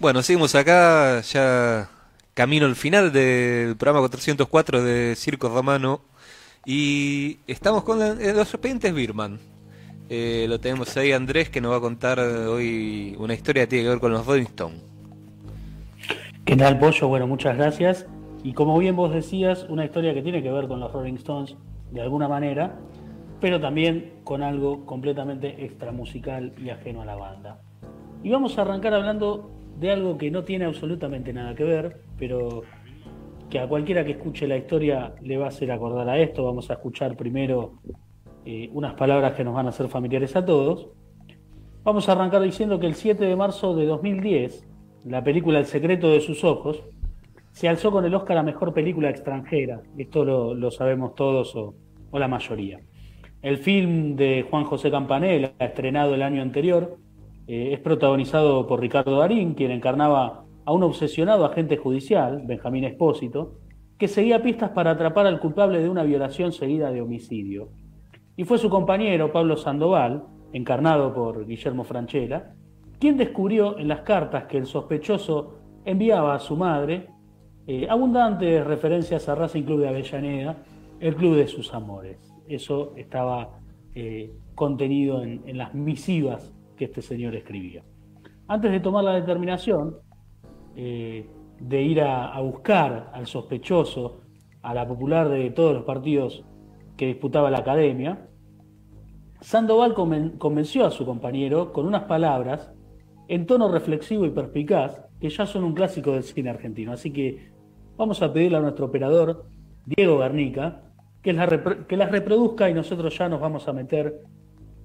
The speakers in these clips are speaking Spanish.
Bueno, seguimos acá, ya camino al final del programa 404 de Circo Romano y estamos con eh, los expedientes Birman. Eh, lo tenemos ahí Andrés que nos va a contar hoy una historia que tiene que ver con los Rolling Stones. ¿Qué tal, Pollo? Bueno, muchas gracias. Y como bien vos decías, una historia que tiene que ver con los Rolling Stones de alguna manera, pero también con algo completamente extramusical y ajeno a la banda. Y vamos a arrancar hablando de algo que no tiene absolutamente nada que ver, pero que a cualquiera que escuche la historia le va a hacer acordar a esto. Vamos a escuchar primero eh, unas palabras que nos van a ser familiares a todos. Vamos a arrancar diciendo que el 7 de marzo de 2010, la película El secreto de sus ojos se alzó con el Oscar a Mejor Película Extranjera. Esto lo, sabemos todos o, o la mayoría. El film de Juan José Campanella, estrenado el año anterior, eh, es protagonizado por Ricardo Darín, quien encarnaba a un obsesionado agente judicial, Benjamín Espósito, que seguía pistas para atrapar al culpable de una violación seguida de homicidio. Y fue su compañero, Pablo Sandoval, encarnado por Guillermo Franchella, quien descubrió en las cartas que el sospechoso enviaba a su madre eh, abundantes referencias a Racing Club de Avellaneda, el club de sus amores. Eso estaba eh, contenido en, en las misivas que este señor escribía. Antes de tomar la determinación eh, de ir a, buscar al sospechoso, a la popular de todos los partidos que disputaba la academia, Sandoval convenció a su compañero con unas palabras en tono reflexivo y perspicaz que ya son un clásico del cine argentino. Así que vamos a pedirle a nuestro operador, Diego Garnica, que las reproduzca y nosotros ya nos vamos a meter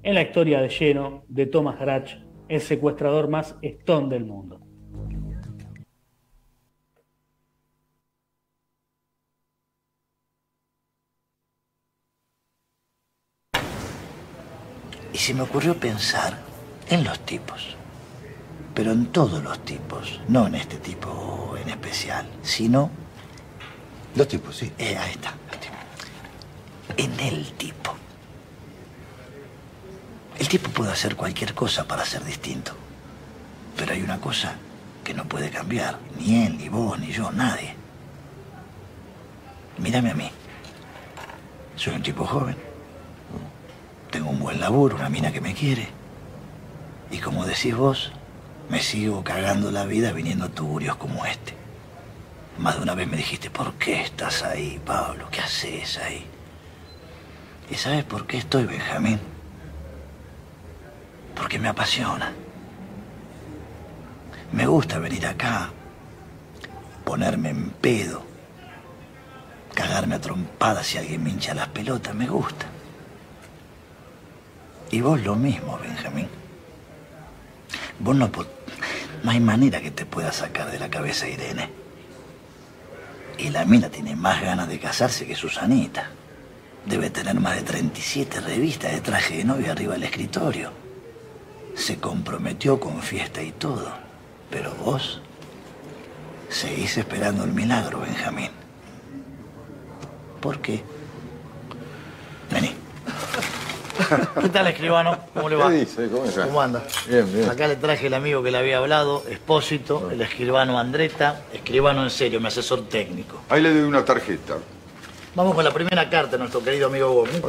en la historia de lleno de Thomas Grach, el secuestrador más estón del mundo. Y se me ocurrió pensar en los tipos, pero en todos los tipos, no en este tipo en especial, sino... Los tipos, sí. Eh, ahí está, En el tipo. El tipo puede hacer cualquier cosa para ser distinto. Pero hay una cosa que no puede cambiar. Ni él, ni vos, ni yo, nadie. Mírame a mí. Soy un tipo joven. Tengo un buen laburo, una mina que me quiere. Y como decís vos, me sigo cagando la vida viniendo a tuburios como este. Más de una vez me dijiste, ¿por qué estás ahí, Pablo? ¿Qué haces ahí? ¿Y sabes por qué estoy, Benjamín? Porque me apasiona. Me gusta venir acá, ponerme en pedo, cagarme a trompadas si alguien me hincha las pelotas, me gusta. Y vos lo mismo, Benjamín. Vos no, no hay manera que te pueda sacar de la cabeza Irene. Y la mina tiene más ganas de casarse que Susanita. Debe tener más de 37 revistas de traje de novia arriba del escritorio. Se comprometió con fiesta y todo. Pero vos seguís esperando el milagro, Benjamín. ¿Por qué? Vení. ¿Qué tal, escribano? ¿Cómo le va? ¿Qué dice? ¿Cómo está? ¿Cómo anda? Bien, bien. Acá le traje el amigo que le había hablado, Espósito, el escribano Andreta, escribano en serio, mi asesor técnico. Ahí le doy una tarjeta. Vamos con la primera carta, nuestro querido amigo Gómez.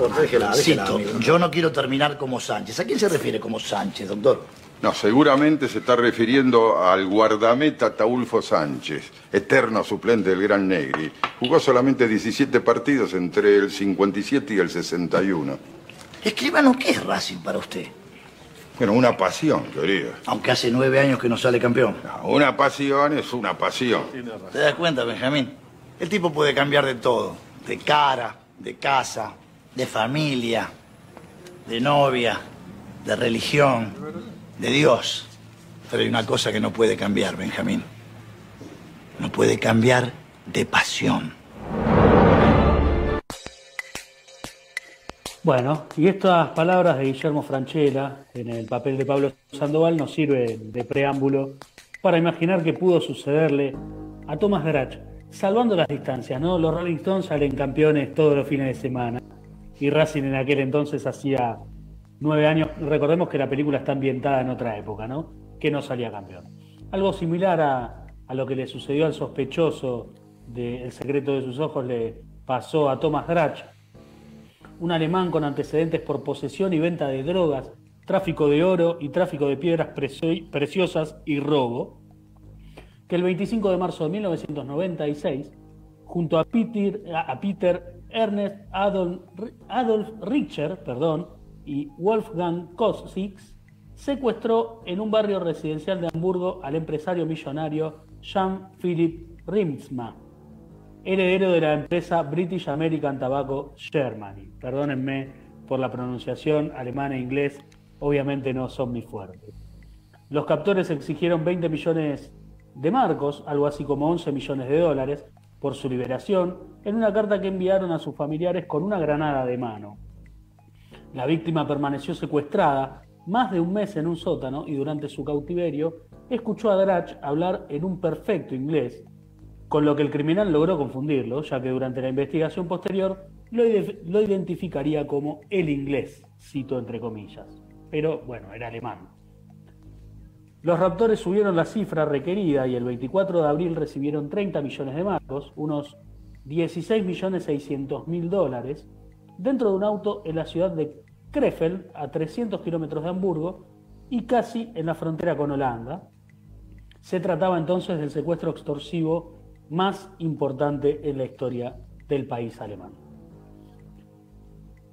Cito, yo no quiero terminar como Sánchez. ¿A quién se refiere como Sánchez, doctor? No, seguramente se está refiriendo al guardameta Taulfo Sánchez, eterno suplente del Gran Negri. Jugó solamente 17 partidos entre el 57 y el 61. Escribano, ¿qué es Racing para usted? Bueno, una pasión, querido. Aunque hace nueve años que no sale campeón. una pasión es una pasión. ¿Te das cuenta, Benjamín? El tipo puede cambiar de todo de cara, de casa, de familia, de novia, de religión, de Dios. Pero hay una cosa que no puede cambiar, Benjamín. No puede cambiar de pasión. Bueno, y estas palabras de Guillermo Franchella en el papel de Pablo Sandoval nos sirven de preámbulo para imaginar que pudo sucederle a Tomás Grach salvando las distancias, ¿no? Los Rolling Stones salen campeones todos los fines de semana. Y Racing en aquel entonces hacía nueve años. Recordemos que la película está ambientada en otra época, ¿no? Que no salía campeón. Algo similar a, a lo que le sucedió al sospechoso del secreto de sus ojos le pasó a Thomas Drach, un alemán con antecedentes por posesión y venta de drogas, tráfico de oro y tráfico de piedras preciosas y robo, que el 25 de marzo de 1996, junto a Peter, Ernest Adolf, Adolf Richter perdón, y Wolfgang Kosix, secuestró en un barrio residencial de Hamburgo al empresario millonario Jean Philipp Rimsma, heredero de la empresa British American Tobacco Germany. Perdónenme por la pronunciación alemán e inglés, obviamente no son muy fuertes. Los captores exigieron 20 millones de marcos, algo así como 11 millones de dólares, por su liberación, en una carta que enviaron a sus familiares con una granada de mano. La víctima permaneció secuestrada más de un mes en un sótano y durante su cautiverio escuchó a Drach hablar en un perfecto inglés, con lo que el criminal logró confundirlo, ya que durante la investigación posterior lo, identificaría como el inglés, cito entre comillas. Pero bueno, era alemán. Los raptores subieron la cifra requerida y el 24 de abril recibieron 30 millones de marcos, unos 16 millones 600 mil dólares, dentro de un auto en la ciudad de Krefeld, a 300 kilómetros de Hamburgo y casi en la frontera con Holanda. Se trataba entonces del secuestro extorsivo más importante en la historia del país alemán.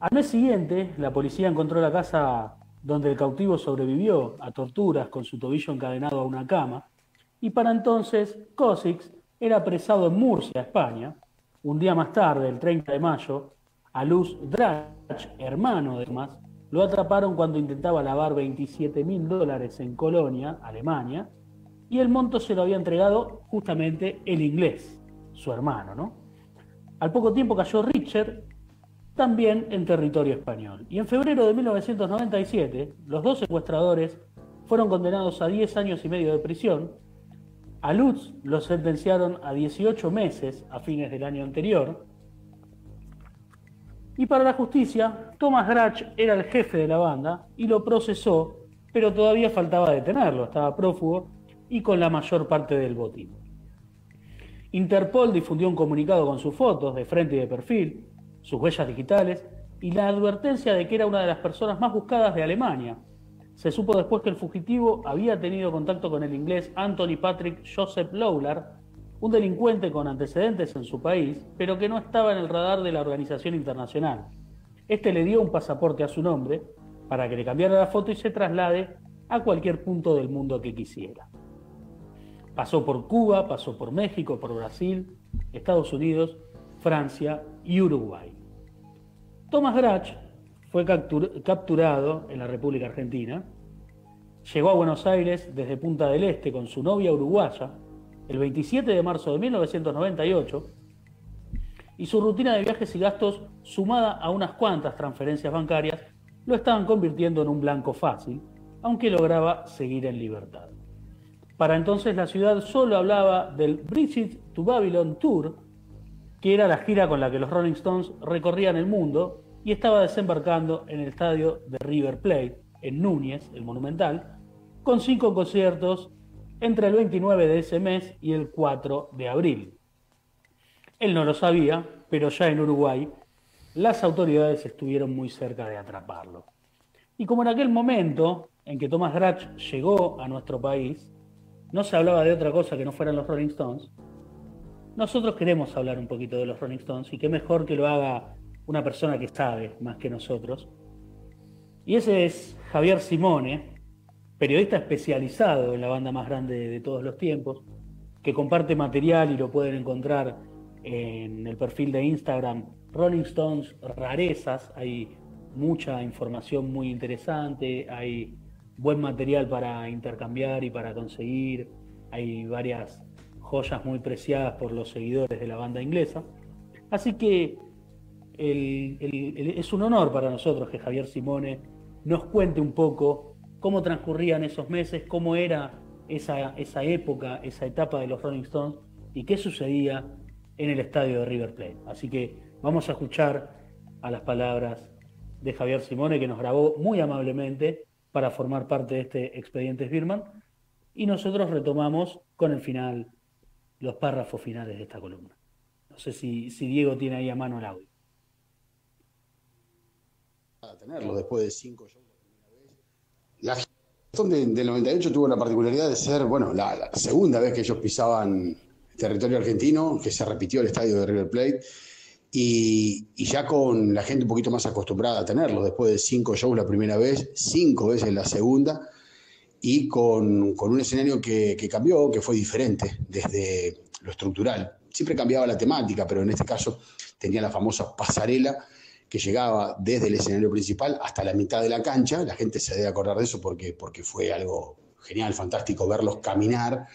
Al mes siguiente, la policía encontró la casa donde el cautivo sobrevivió a torturas con su tobillo encadenado a una cama, y para entonces Kosix era apresado en Murcia, España. Un día más tarde, el 30 de mayo, a Luz Drach, hermano de Tomás, lo atraparon cuando intentaba lavar 27 mil dólares en Colonia, Alemania, y el monto se lo había entregado justamente el inglés, su hermano, ¿no? Al poco tiempo cayó Richard, también en territorio español. Y en febrero de 1997, los dos secuestradores fueron condenados a 10 años y medio de prisión. A Lutz lo sentenciaron a 18 meses a fines del año anterior. Y para la justicia, Thomas Grach era el jefe de la banda y lo procesó, pero todavía faltaba detenerlo, estaba prófugo y con la mayor parte del botín. Interpol difundió un comunicado con sus fotos de frente y de perfil, sus huellas digitales y la advertencia de que era una de las personas más buscadas de Alemania. Se supo después que el fugitivo había tenido contacto con el inglés Anthony Patrick Joseph Lowlar, un delincuente con antecedentes en su país, pero que no estaba en el radar de la organización internacional. Este le dio un pasaporte a su nombre para que le cambiara la foto y se traslade a cualquier punto del mundo que quisiera. Pasó por Cuba, pasó por México, por Brasil, Estados Unidos, Francia y Uruguay. Thomas Grach fue capturado en la República Argentina, llegó a Buenos Aires desde Punta del Este con su novia uruguaya el 27 de marzo de 1998 y su rutina de viajes y gastos, sumada a unas cuantas transferencias bancarias, lo estaban convirtiendo en un blanco fácil, aunque lograba seguir en libertad. Para entonces la ciudad solo hablaba del Bridget to Babylon Tour, que era la gira con la que los Rolling Stones recorrían el mundo y estaba desembarcando en el estadio de River Plate, en Núñez, el Monumental, con cinco conciertos entre el 29 de ese mes y el 4 de abril. Él no lo sabía, pero ya en Uruguay las autoridades estuvieron muy cerca de atraparlo. Y como en aquel momento en que Thomas Grach llegó a nuestro país, no se hablaba de otra cosa que no fueran los Rolling Stones, nosotros queremos hablar un poquito de los Rolling Stones y qué mejor que lo haga una persona que sabe más que nosotros. Y ese es Javier Simone, periodista especializado en la banda más grande de todos los tiempos, que comparte material y lo pueden encontrar en el perfil de Instagram Rolling Stones Rarezas. Hay mucha información muy interesante, hay buen material para intercambiar y para conseguir. Hay varias joyas muy preciadas por los seguidores de la banda inglesa. Así que es un honor para nosotros que Javier Simone nos cuente un poco cómo transcurrían esos meses, cómo era esa, esa época, esa etapa de los Rolling Stones y qué sucedía en el estadio de River Plate. Así que vamos a escuchar a las palabras de Javier Simone que nos grabó muy amablemente para formar parte de este expediente Birman y nosotros retomamos con el final, los párrafos finales de esta columna. No sé si, si Diego tiene ahí a mano el audio. tenerlo después de cinco shows la gestión del 98 tuvo la particularidad de ser, bueno, la, segunda vez que ellos pisaban territorio argentino, que se repitió el estadio de River Plate, y, ya con la gente un poquito más acostumbrada a tenerlo, después de cinco shows la primera vez, cinco veces la segunda, y con, un escenario que, que, cambió, que fue diferente desde lo estructural. Siempre cambiaba la temática, pero en este caso tenía la famosa pasarela que llegaba desde el escenario principal hasta la mitad de la cancha. La gente se debe acordar de eso porque, porque fue algo genial, fantástico verlos caminar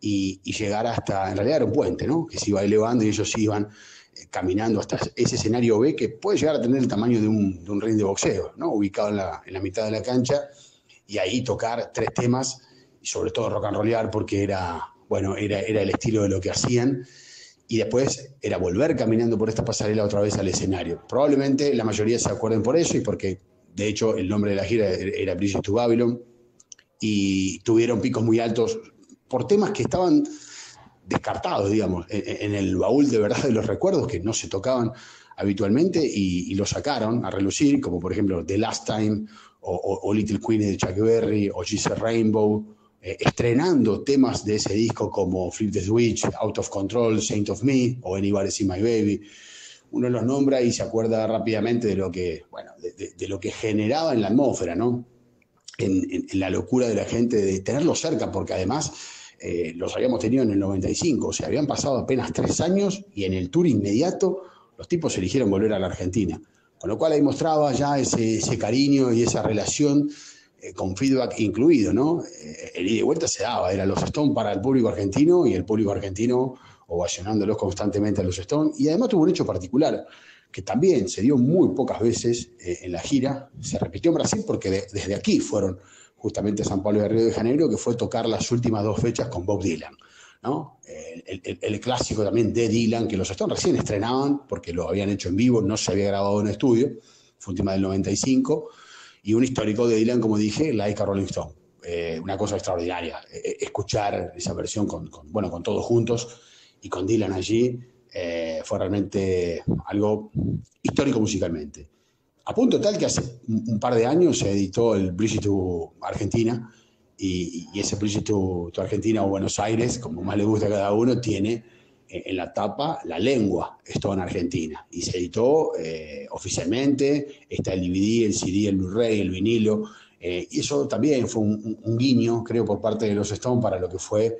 y, llegar hasta, en realidad era un puente, ¿no? Que se iba elevando y ellos iban eh, caminando hasta ese escenario B que puede llegar a tener el tamaño de un, de un ring de boxeo, ¿no? Ubicado en la, en la mitad de la cancha y ahí tocar tres temas y sobre todo rock and rollear porque era, bueno, era, era el estilo de lo que hacían y después era volver caminando por esta pasarela otra vez al escenario. Probablemente la mayoría se acuerden por eso y porque de hecho el nombre de la gira era Bridges to Babylon y tuvieron picos muy altos por temas que estaban descartados, digamos, en, el baúl de verdad de los recuerdos que no se tocaban habitualmente y, lo sacaron a relucir, como por ejemplo The Last Time o, Little Queen de Chuck Berry o Jesus Rainbow eh, estrenando temas de ese disco como Flip the Switch, Out of Control, Saint of Me o Anybody See My Baby. Uno los nombra y se acuerda rápidamente de lo que, bueno, de, lo que generaba en la atmósfera, ¿no? En, la locura de la gente de tenerlos cerca, porque además eh, los habíamos tenido en el 95, o sea, habían pasado apenas tres años y en el tour inmediato los tipos eligieron volver a la Argentina. Con lo cual ahí mostraba ya ese, ese cariño y esa relación eh, con feedback incluido, ¿no? Eh, el ida y vuelta se daba, era los Stones para el público argentino y el público argentino ovacionándolos constantemente a los Stones. Y además tuvo un hecho particular, que también se dio muy pocas veces eh, en la gira, se repitió en Brasil porque desde aquí fueron justamente a San Pablo a Río de Janeiro, que fue tocar las últimas dos fechas con Bob Dylan. ¿No? El, clásico también de Dylan, que los Stones recién estrenaban, porque lo habían hecho en vivo, no se había grabado en estudio, fue un del 95, y un histórico de Dylan, como dije, Like a Rolling Stone. Eh, una cosa extraordinaria. Eh, eh, escuchar esa versión con, bueno, con todos juntos y con Dylan allí fue realmente algo histórico musicalmente. A punto tal que hace un, par de años se editó el Bridge to Argentina y, ese Bridge to, to, Argentina o Buenos Aires, como más le gusta a cada uno, tiene en la tapa la lengua esto en Argentina. Y se editó eh, oficialmente, está el DVD, el CD, el Blu-ray, el vinilo, eh, y eso también fue un, guiño, creo, por parte de los Stones para lo que fue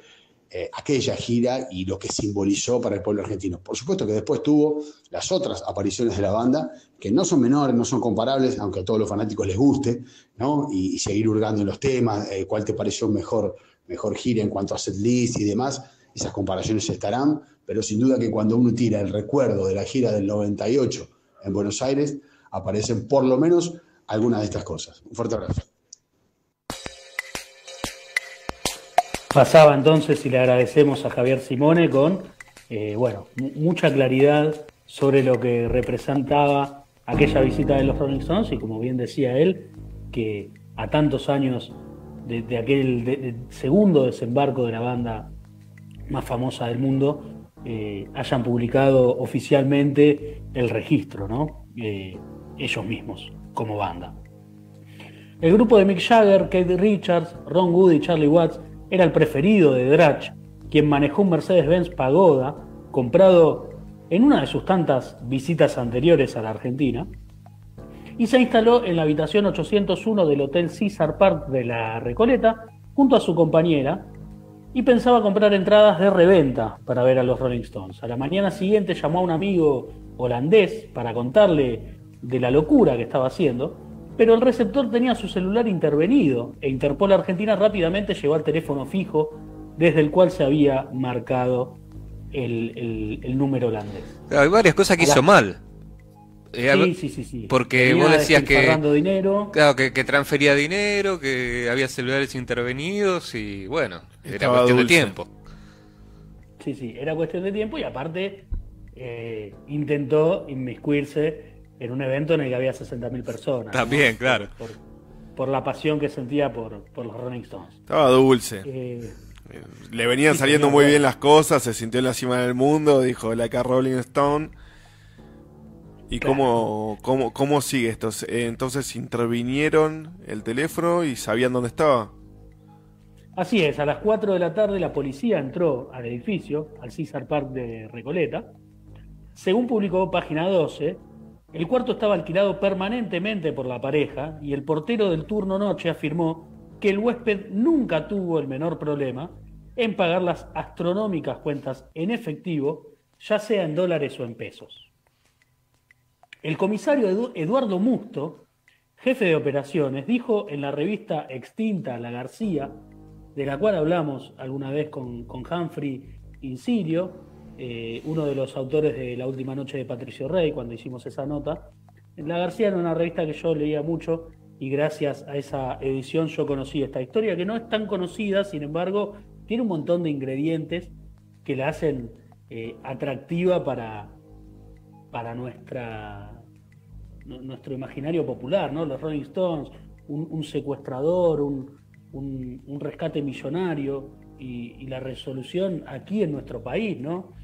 eh, aquella gira y lo que simbolizó para el pueblo argentino. Por supuesto que después tuvo las otras apariciones de la banda, que no son menores, no son comparables, aunque a todos los fanáticos les guste, ¿no? Y, seguir hurgando en los temas, cuál te pareció mejor, mejor gira en cuanto a set list y demás, esas comparaciones estarán, pero sin duda que cuando uno tira el recuerdo de la gira del 98 en Buenos Aires, aparecen por lo menos algunas de estas cosas. Un fuerte abrazo. Pasaba entonces y le agradecemos a Javier Simone con, eh, bueno, mucha claridad sobre lo que representaba aquella visita de los Rolling Stones y como bien decía él, que a tantos años de, aquel segundo desembarco de la banda más famosa del mundo, eh, hayan publicado oficialmente el registro, ¿no? Eh, ellos mismos, como banda. El grupo de Mick Jagger, Kate Richards, Ron Wood y Charlie Watts era el preferido de Dratch, quien manejó un Mercedes-Benz Pagoda, comprado en una de sus tantas visitas anteriores a la Argentina, y se instaló en la habitación 801 del Hotel Caesar Park de la Recoleta, junto a su compañera, y pensaba comprar entradas de reventa para ver a los Rolling Stones. A la mañana siguiente llamó a un amigo holandés para contarle de la locura que estaba haciendo, pero el receptor tenía su celular intervenido e Interpol Argentina rápidamente llegó al teléfono fijo desde el cual se había marcado el, número holandés. Hay varias cosas que hizo mal. Eh, sí, sí, sí, Porque vos decías que. dinero. Claro, que, transfería dinero, que había celulares intervenidos y bueno, era cuestión de tiempo. Sí, sí, era cuestión de tiempo y aparte eh, intentó inmiscuirse en un evento en el que había 60.000 personas. También, claro. por la pasión que sentía por, por los Rolling Stones. Estaba dulce. Eh, Le venían sí, saliendo muy bien las cosas, se sintió en la cima del mundo, dijo la acá Rolling Stone. ¿Y Claro. cómo, cómo, cómo sigue esto? Eh, Entonces intervinieron el teléfono y sabían dónde estaba. Así es, a las 4 de la tarde la policía entró al edificio, al Caesar Park de Recoleta. Según publicó Página 12, el cuarto estaba alquilado permanentemente por la pareja y el portero del turno noche afirmó que el huésped nunca tuvo el menor problema en pagar las astronómicas cuentas en efectivo, ya sea en dólares o en pesos. El comisario Edu- Eduardo Musto, jefe de operaciones, dijo en la revista extinta La García, de la cual hablamos alguna vez con, con Humphrey Incirio, eh, uno de los autores de La Última Noche de Patricio Rey, cuando hicimos esa nota. La García era una revista que yo leía mucho y gracias a esa edición yo conocí esta historia que no es tan conocida, sin embargo, tiene un montón de ingredientes que la hacen eh, atractiva para, para nuestra, nu- nuestro imaginario popular, ¿no? Los Rolling Stones, un, secuestrador, un, un- un rescate millonario y, y la resolución aquí en nuestro país, ¿no?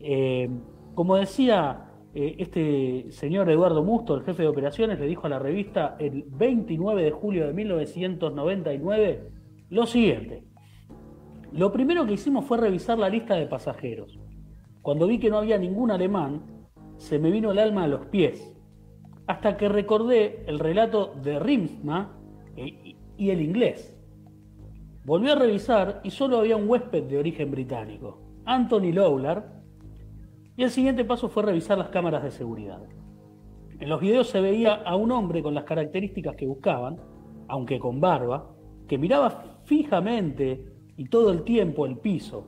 Eh, como decía eh, este señor Eduardo Musto, el jefe de operaciones, le dijo a la revista el 29 de julio de 1999 lo siguiente. Lo primero que hicimos fue revisar la lista de pasajeros. Cuando vi que no había ningún alemán, se me vino el alma a los pies, hasta que recordé el relato de Rimsma e- y el inglés. Volví a revisar y solo había un huésped de origen británico, Anthony Lowlar, y el siguiente paso fue revisar las cámaras de seguridad. En los videos se veía a un hombre con las características que buscaban, aunque con barba, que miraba fijamente y todo el tiempo el piso.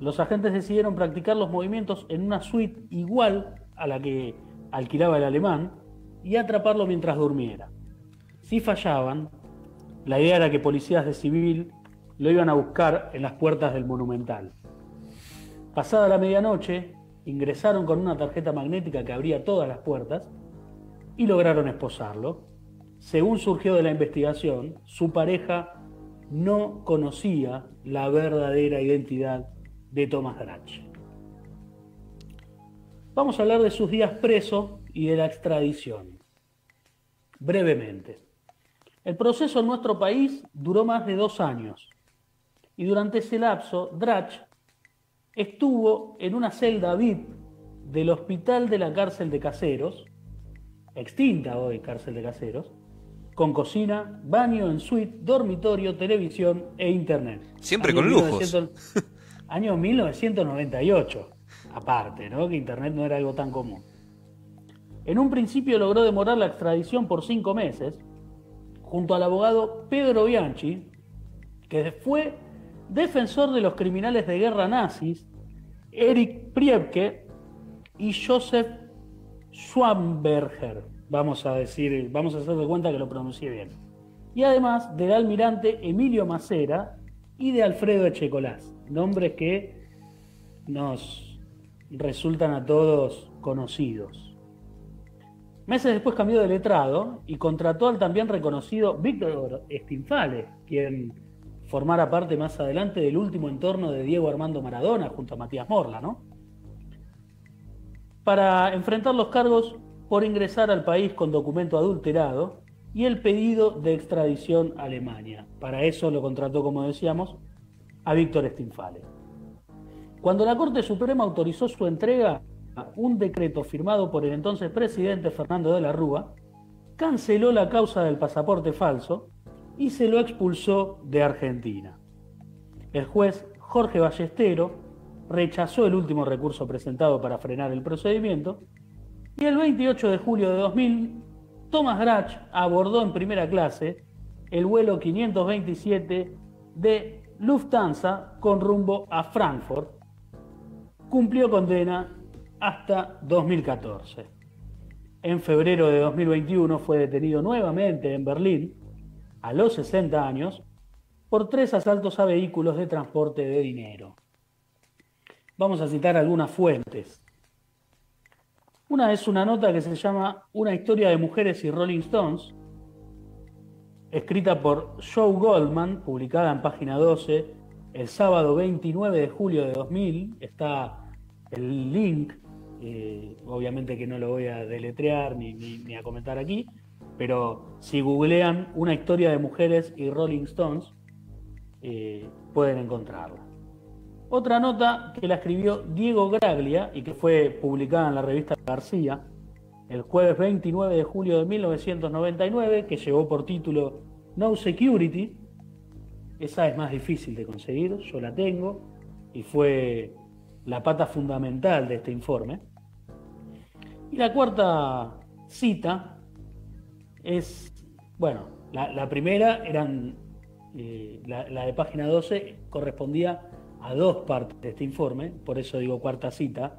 Los agentes decidieron practicar los movimientos en una suite igual a la que alquilaba el alemán y atraparlo mientras durmiera. Si fallaban, la idea era que policías de civil lo iban a buscar en las puertas del Monumental. Pasada la medianoche, ingresaron con una tarjeta magnética que abría todas las puertas y lograron esposarlo. Según surgió de la investigación, su pareja no conocía la verdadera identidad de Thomas Drach. Vamos a hablar de sus días preso y de la extradición. Brevemente. El proceso en nuestro país duró más de dos años y durante ese lapso Drach estuvo en una celda VIP del hospital de la cárcel de Caseros, extinta hoy cárcel de Caseros, con cocina, baño en suite, dormitorio, televisión e internet. Siempre Año con lujos. 1900 año 1998, aparte, ¿no? que internet no era algo tan común. En un principio logró demorar la extradición por cinco meses, junto al abogado Pedro Bianchi, que fue defensor de los criminales de guerra nazis, Eric Priebke y Joseph Schwamberger. Vamos a decir, vamos a hacer de cuenta que lo pronuncié bien. Y además del almirante Emilio Macera y de Alfredo Echecolás, nombres que nos resultan a todos conocidos. Meses después cambió de letrado y contrató al también reconocido Víctor Stinfale, quien formara parte más adelante del último entorno de Diego Armando Maradona junto a Matías Morla, ¿no? Para enfrentar los cargos por ingresar al país con documento adulterado y el pedido de extradición a Alemania. Para eso lo contrató, como decíamos, a Víctor Stinfale. Cuando la Corte Suprema autorizó su entrega, un decreto firmado por el entonces presidente Fernando de la Rúa canceló la causa del pasaporte falso y se lo expulsó de Argentina. El juez Jorge Ballestero rechazó el último recurso presentado para frenar el procedimiento y el 28 de julio de 2000 Thomas Grach abordó en primera clase el vuelo 527 de Lufthansa con rumbo a Frankfurt. Cumplió condena hasta 2014. En febrero de 2021 fue detenido nuevamente en Berlín, a los 60 años, por tres asaltos a vehículos de transporte de dinero. Vamos a citar algunas fuentes. Una es una nota que se llama Una historia de mujeres y Rolling Stones, escrita por Joe Goldman, publicada en página 12 el sábado 29 de julio de 2000. Está el link, eh, obviamente que no lo voy a deletrear ni, ni a comentar aquí, pero si googlean una historia de mujeres y Rolling Stones, eh, pueden encontrarla. Otra nota que la escribió Diego Graglia y que fue publicada en la revista García el jueves 29 de julio de 1999, que llevó por título No Security. Esa es más difícil de conseguir, yo la tengo, y fue la pata fundamental de este informe. Y la cuarta cita es, bueno, la, primera eran, eh, la, la de página 12 correspondía a dos partes de este informe, por eso digo cuarta cita,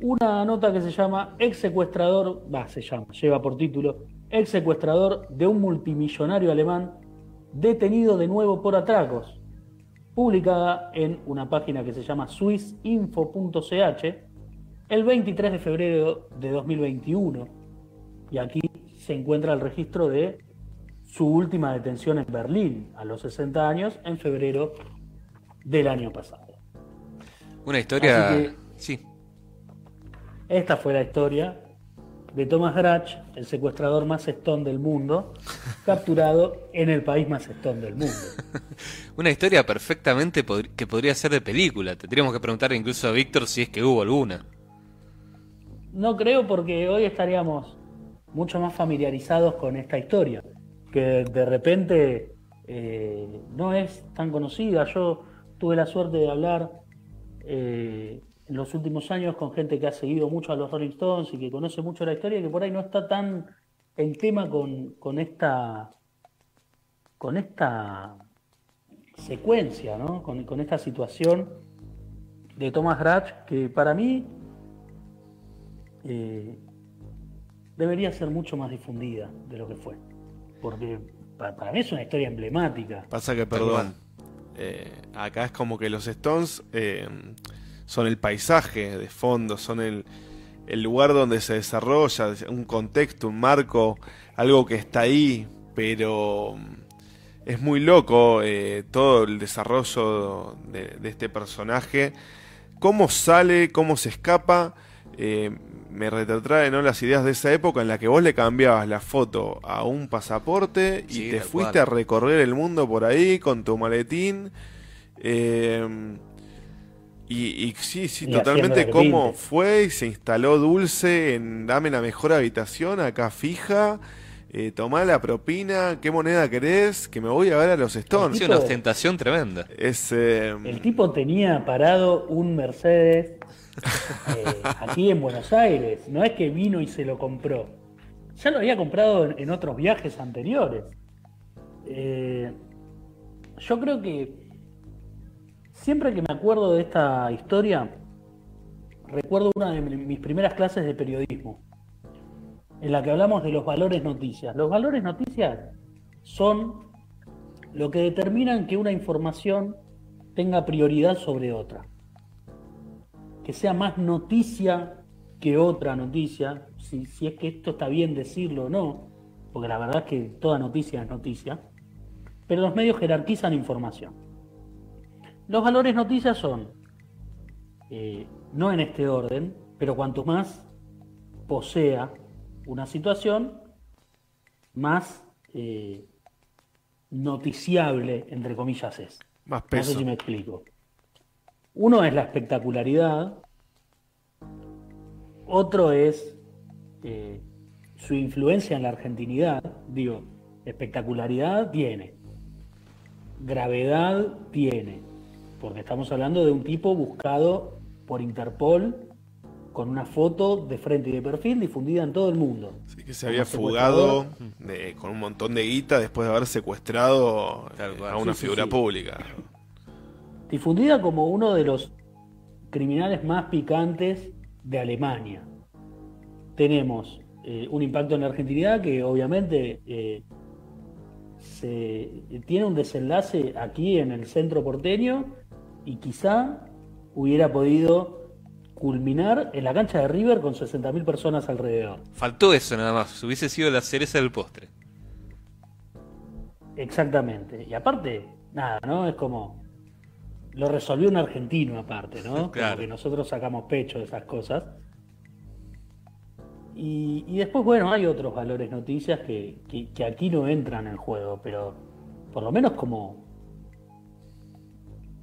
una nota que se llama Ex secuestrador, va, se llama, lleva por título Ex secuestrador de un multimillonario alemán detenido de nuevo por atracos, publicada en una página que se llama swissinfo.ch el 23 de febrero de 2021. Y aquí se encuentra el registro de su última detención en Berlín a los 60 años en febrero del año pasado. Una historia... Sí. Esta fue la historia de Thomas Grach, el secuestrador más estón del mundo, capturado en el país más estón del mundo. Una historia perfectamente que podría ser de película. Tendríamos que preguntar incluso a Víctor si es que hubo alguna. No creo porque hoy estaríamos mucho más familiarizados con esta historia, que de repente eh, no es tan conocida. Yo tuve la suerte de hablar eh, en los últimos años con gente que ha seguido mucho a los Rolling Stones y que conoce mucho la historia que por ahí no está tan en tema con, con esta con esta secuencia, ¿no? con, esta situación de Thomas Ratch, que para mí eh, debería ser mucho más difundida de lo que fue. Porque para, mí es una historia emblemática. Pasa que, perdón, eh, acá es como que los Stones eh, son el paisaje de fondo, son el, lugar donde se desarrolla, un contexto, un marco, algo que está ahí, pero mm, es muy loco eh, todo el desarrollo de, este personaje, cómo sale, cómo se escapa. Eh, me retrotrae ¿no? las ideas de esa época en la que vos le cambiabas la foto a un pasaporte y te fuiste a recorrer el mundo por ahí con tu maletín. Eh, y, sí, sí, totalmente cómo fue y se instaló Dulce en dame la mejor habitación acá fija. Eh, tomá la propina, qué moneda querés, que me voy a ver a los Stones. Es una ostentación tremenda. Es, eh, el tipo tenía parado un Mercedes eh, aquí en Buenos Aires. No es que vino y se lo compró. Ya lo había comprado en, otros viajes anteriores. Eh, yo creo que Siempre que me acuerdo de esta historia, recuerdo una de mis primeras clases de periodismo, en la que hablamos de los valores noticias. Los valores noticias son lo que determinan que una información tenga prioridad sobre otra. Que sea más noticia que otra noticia, si, si es que esto está bien decirlo o no, porque la verdad es que toda noticia es noticia, pero los medios jerarquizan información. Los valores noticias son, eh, no en este orden, pero cuanto más posea una situación, más eh, noticiable, entre comillas, es. Más peso. No sé si me explico. Uno es la espectacularidad, otro es eh, su influencia en la argentinidad. Digo, espectacularidad tiene, gravedad tiene, porque estamos hablando de un tipo buscado por Interpol con una foto de frente y de perfil difundida en todo el mundo. Sí, que se había fugado con un montón de guita después de haber secuestrado a una figura pública. Difundida como uno de los criminales más picantes de Alemania. Tenemos eh, un impacto en la argentinidad que obviamente eh, se, tiene un desenlace aquí en el centro porteño y quizá hubiera podido culminar en la cancha de River con 60.000 personas alrededor. Faltó eso nada más, hubiese sido la cereza del postre. Exactamente. Y aparte, nada, ¿no? Es como. Lo resolvió un argentino aparte, ¿no? Claro. Como que nosotros sacamos pecho de esas cosas. Y, y después, bueno, hay otros valores noticias que, que, que aquí no entran en juego, pero por lo menos como.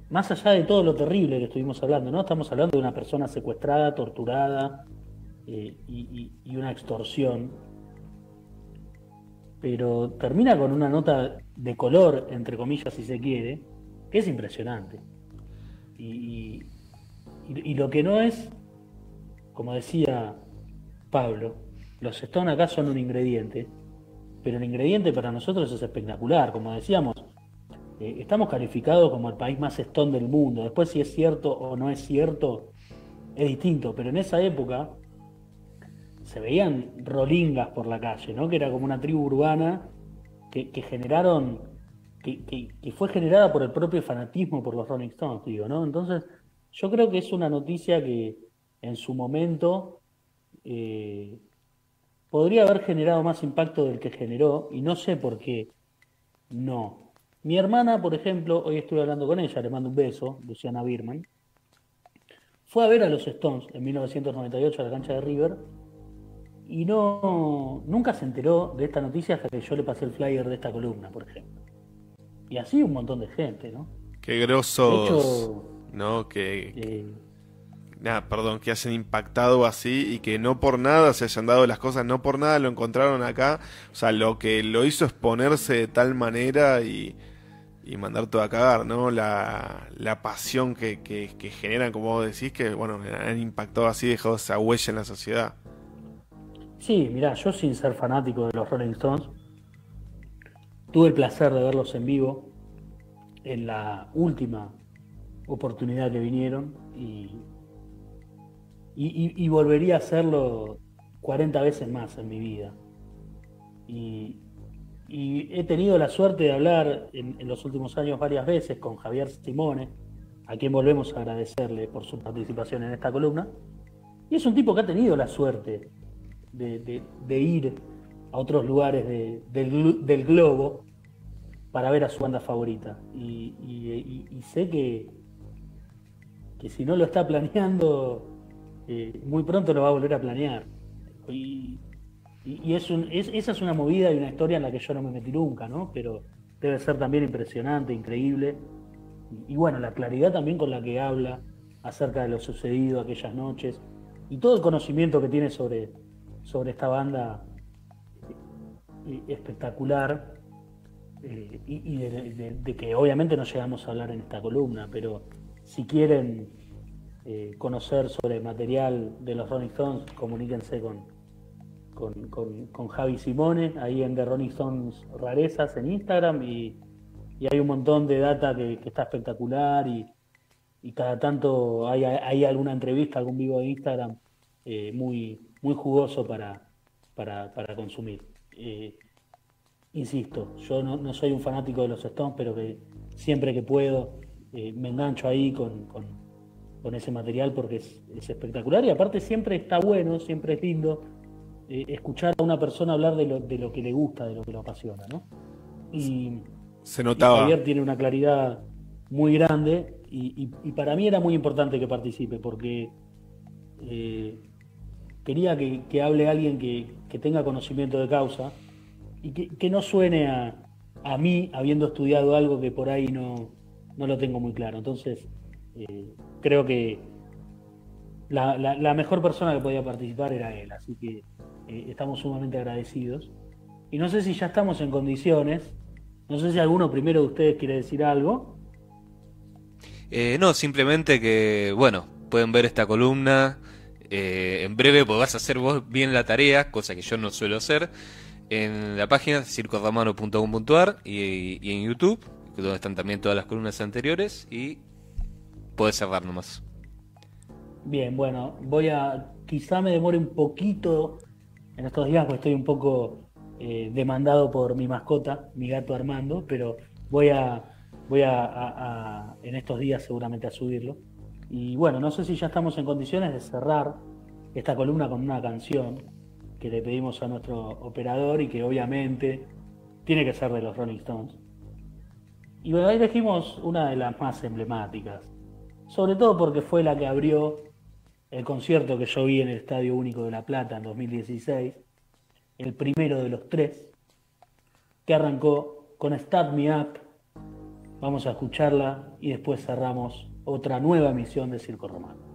Más allá de todo lo terrible que estuvimos hablando, ¿no? Estamos hablando de una persona secuestrada, torturada eh, y, y- y una extorsión pero termina con una nota de color, entre comillas, si se quiere, que es impresionante. Y, y- lo que no es, como decía Pablo, los Stone acá son un ingrediente, pero el ingrediente para nosotros es espectacular, como decíamos. eh, estamos calificados como el país más Stone del mundo. Después si es cierto o no es cierto, es distinto, pero en esa época se veían rolingas por la calle, ¿no? Que era como una tribu urbana que generaron, que, fue generada por el propio fanatismo por los Rolling Stones, digo, ¿no? Entonces, yo creo que es una noticia que en su momento eh, podría haber generado más impacto del que generó, y no sé por qué no. Mi hermana, por ejemplo, hoy estuve hablando con ella, le mando un beso, Luciana Birman, fue a ver a los Stones en 1998 a la cancha de River y no nunca se enteró de esta noticia hasta que yo le pasé el flyer de esta columna, por ejemplo. Y así un montón de gente, ¿no? Qué grosos, hecho- ¿no? Que, Eh, nada, perdón, que hayan impactado así y que no por nada se hayan dado las cosas, no por nada lo encontraron acá. O sea, lo que lo hizo es ponerse de tal manera y, y mandar todo a cagar, ¿no? La, la pasión que, que, que generan, como vos decís, que, bueno, han impactado así, dejado esa huella en la sociedad. sí, mirá, yo sin ser fanático de los Rolling Stones, tuve el placer de verlos en vivo en la última oportunidad que vinieron y, y, volvería a hacerlo 40 veces más en mi vida. Y, he tenido la suerte de hablar en, los últimos años varias veces con Javier Simone, a quien volvemos a agradecerle por su participación en esta columna. Y es un tipo que ha tenido la suerte de, ir a otros lugares del globo para ver a su banda favorita. Y, sé que, que si no lo está planeando, eh, muy pronto lo va a volver a planear. Y, esa es una movida y una historia en la que yo no me metí nunca, ¿no? Pero debe ser también impresionante, increíble. Y, y bueno, la claridad también con la que habla acerca de lo sucedido aquellas noches y todo el conocimiento que tiene sobre, sobre esta banda eh, espectacular. Eh, y de, que obviamente no llegamos a hablar en esta columna, pero si quieren eh, conocer sobre el material de los Rolling Stones, comuníquense con, con, con- Javi Simone, ahí en The Rolling Stones Rarezas en Instagram, y, y hay un montón de data que, está espectacular, y, y cada tanto hay, hay alguna entrevista, algún vivo de Instagram eh, muy, muy jugoso para, para, para consumir. Insisto, yo no, no soy un fanático de los Stones, pero que siempre que puedo eh, me engancho ahí con, con- con ese material porque es, es espectacular y aparte siempre está bueno, siempre es lindo eh, escuchar a una persona hablar de lo, de lo que le gusta, de lo que lo apasiona, ¿no? Y, Se y notaba. Javier tiene una claridad muy grande y, y- y para mí era muy importante que participe porque eh, quería que, que hable alguien que, que tenga conocimiento de causa y que, no suene a, a mí habiendo estudiado algo que por ahí no, no lo tengo muy claro. Entonces, eh, creo que la, la- mejor persona que podía participar era él, así que eh, estamos sumamente agradecidos. Y no sé si ya estamos en condiciones, no sé si alguno primero de ustedes quiere decir algo. Eh, no, simplemente que, bueno, pueden ver esta columna eh, en breve, vas a hacer vos bien la tarea, cosa que yo no suelo hacer, en la página circosromano.com.ar y, y en YouTube, donde están también todas las columnas anteriores, y puedes cerrar nomás. Bien, bueno, voy a. Quizá me demore un poquito en estos días, porque estoy un poco eh, demandado por mi mascota, mi gato Armando, pero voy a. Voy a, en estos días seguramente a subirlo. Y bueno, no sé si ya estamos en condiciones de cerrar esta columna con una canción que le pedimos a nuestro operador y que obviamente tiene que ser de los Rolling Stones. Y bueno, ahí elegimos una de las más emblemáticas, sobre todo porque fue la que abrió el concierto que yo vi en el Estadio Único de La Plata en 2016, el primero de los tres, que arrancó con Start Me Up. Vamos a escucharla y después cerramos otra nueva emisión de Circo Romano.